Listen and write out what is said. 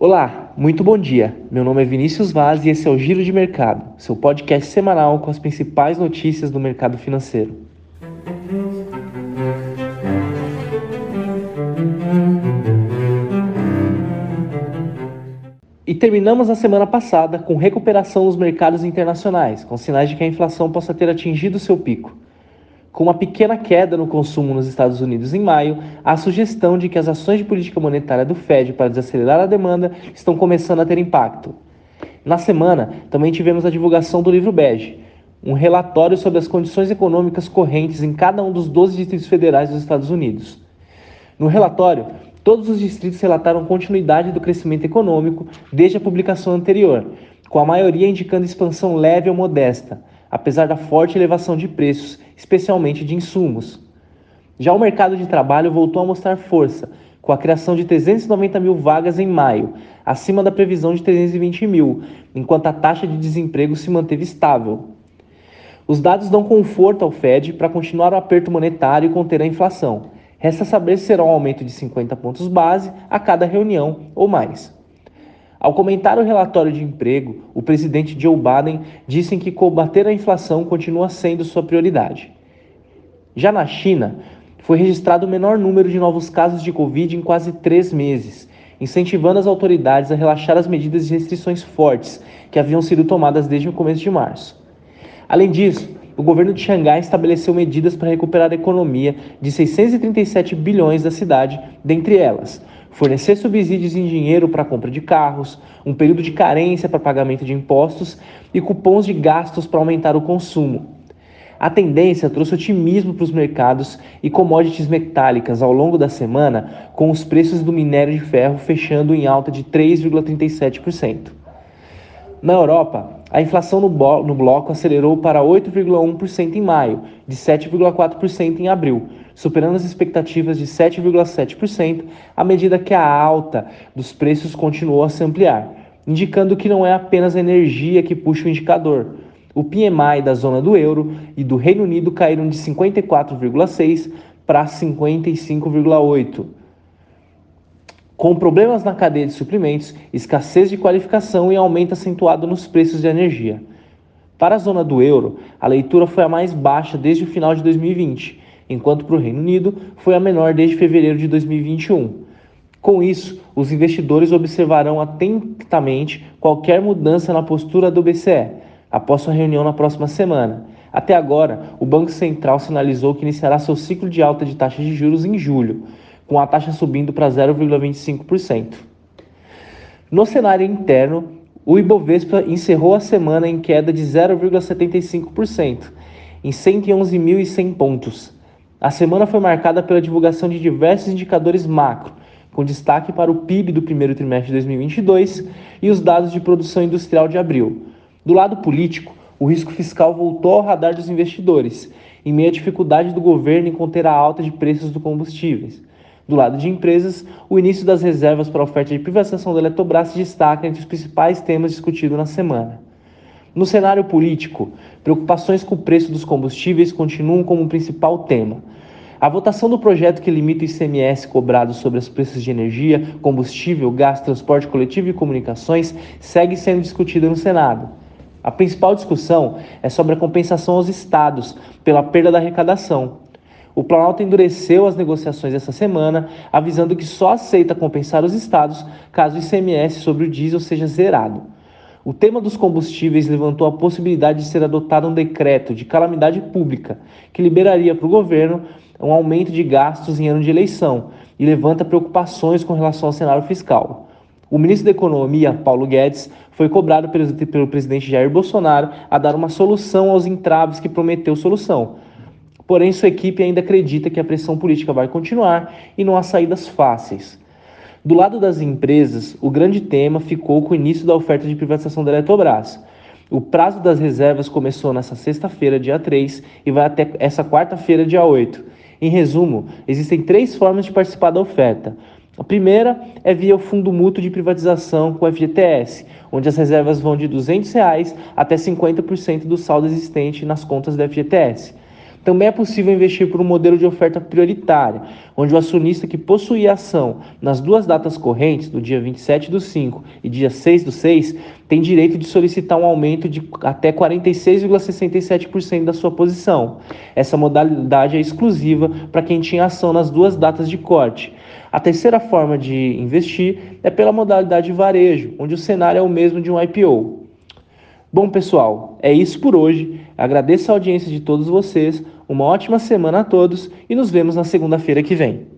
Olá, muito bom dia. Meu nome é Vinícius Vaz e esse é o Giro de Mercado, seu podcast semanal com as principais notícias do mercado financeiro. E terminamos a semana passada com recuperação nos mercados internacionais, com sinais de que a inflação possa ter atingido seu pico. Com uma pequena queda no consumo nos Estados Unidos em maio, a sugestão de que as ações de política monetária do Fed para desacelerar a demanda estão começando a ter impacto. Na semana, também tivemos a divulgação do livro Bege, um relatório sobre as condições econômicas correntes em cada um dos 12 distritos federais dos Estados Unidos. No relatório, todos os distritos relataram continuidade do crescimento econômico desde a publicação anterior, com a maioria indicando expansão leve ou modesta, apesar da forte elevação de preços, especialmente de insumos. Já o mercado de trabalho voltou a mostrar força, com a criação de 390 mil vagas em maio, acima da previsão de 320 mil, enquanto a taxa de desemprego se manteve estável. Os dados dão conforto ao Fed para continuar o aperto monetário e conter a inflação. Resta saber se será um aumento de 50 pontos base a cada reunião ou mais. Ao comentar o relatório de emprego, o presidente Joe Biden disse que combater a inflação continua sendo sua prioridade. Já na China, foi registrado o menor número de novos casos de Covid em quase três meses, incentivando as autoridades a relaxar as medidas de restrições fortes que haviam sido tomadas desde o começo de março. Além disso, o governo de Xangai estabeleceu medidas para recuperar a economia de 637 bilhões da cidade, dentre elas fornecer subsídios em dinheiro para a compra de carros, um período de carência para pagamento de impostos e cupons de gastos para aumentar o consumo. A tendência trouxe otimismo para os mercados e commodities metálicas ao longo da semana, com os preços do minério de ferro fechando em alta de 3,37%. Na Europa, a inflação no, bloco acelerou para 8,1% em maio, de 7,4% em abril, superando as expectativas de 7,7%, à medida que a alta dos preços continuou a se ampliar, indicando que não é apenas a energia que puxa o indicador. O PMI da zona do euro e do Reino Unido caíram de 54,6 para 55,8. Com problemas na cadeia de suprimentos, escassez de qualificação e aumento acentuado nos preços de energia. Para a zona do euro, a leitura foi a mais baixa desde o final de 2020, enquanto para o Reino Unido foi a menor desde fevereiro de 2021. Com isso, os investidores observarão atentamente qualquer mudança na postura do BCE após sua reunião na próxima semana. Até agora, o Banco Central sinalizou que iniciará seu ciclo de alta de taxas de juros em julho, com a taxa subindo para 0,25%. No cenário interno, o Ibovespa encerrou a semana em queda de 0,75%, em 111.100 pontos, a semana foi marcada pela divulgação de diversos indicadores macro, com destaque para o PIB do primeiro trimestre de 2022 e os dados de produção industrial de abril. Do lado político, o risco fiscal voltou ao radar dos investidores, em meio à dificuldade do governo em conter a alta de preços dos combustíveis. Do lado de empresas, o início das reservas para a oferta de privatização da Eletrobras se destaca entre os principais temas discutidos na semana. No cenário político, preocupações com o preço dos combustíveis continuam como o principal tema. A votação do projeto que limita o ICMS cobrado sobre os preços de energia, combustível, gás, transporte coletivo e comunicações segue sendo discutida no Senado. A principal discussão é sobre a compensação aos estados pela perda da arrecadação. O Planalto endureceu as negociações essa semana, avisando que só aceita compensar os estados caso o ICMS sobre o diesel seja zerado. O tema dos combustíveis levantou a possibilidade de ser adotado um decreto de calamidade pública que liberaria para o governo um aumento de gastos em ano de eleição e levanta preocupações com relação ao cenário fiscal. O ministro da Economia, Paulo Guedes, foi cobrado pelo, pelo presidente Jair Bolsonaro a dar uma solução aos entraves que prometeu solução. Porém, sua equipe ainda acredita que a pressão política vai continuar e não há saídas fáceis. Do lado das empresas, o grande tema ficou com o início da oferta de privatização da Eletrobras. O prazo das reservas começou nessa sexta-feira, dia 3, e vai até essa quarta-feira, dia 8. Em resumo, existem três formas de participar da oferta. A primeira é via o Fundo Mútuo de Privatização com o FGTS, onde as reservas vão de 200 reais até 50% do saldo existente nas contas da FGTS. Também é possível investir por um modelo de oferta prioritária, onde o acionista que possuía ação nas duas datas correntes, do dia 27 do 5 e dia 6 do 6, tem direito de solicitar um aumento de até 46,67% da sua posição. Essa modalidade é exclusiva para quem tinha ação nas duas datas de corte. A terceira forma de investir é pela modalidade varejo, onde o cenário é o mesmo de um IPO. Bom, pessoal, é isso por hoje. Agradeço a audiência de todos vocês, uma ótima semana a todos e nos vemos na segunda-feira que vem.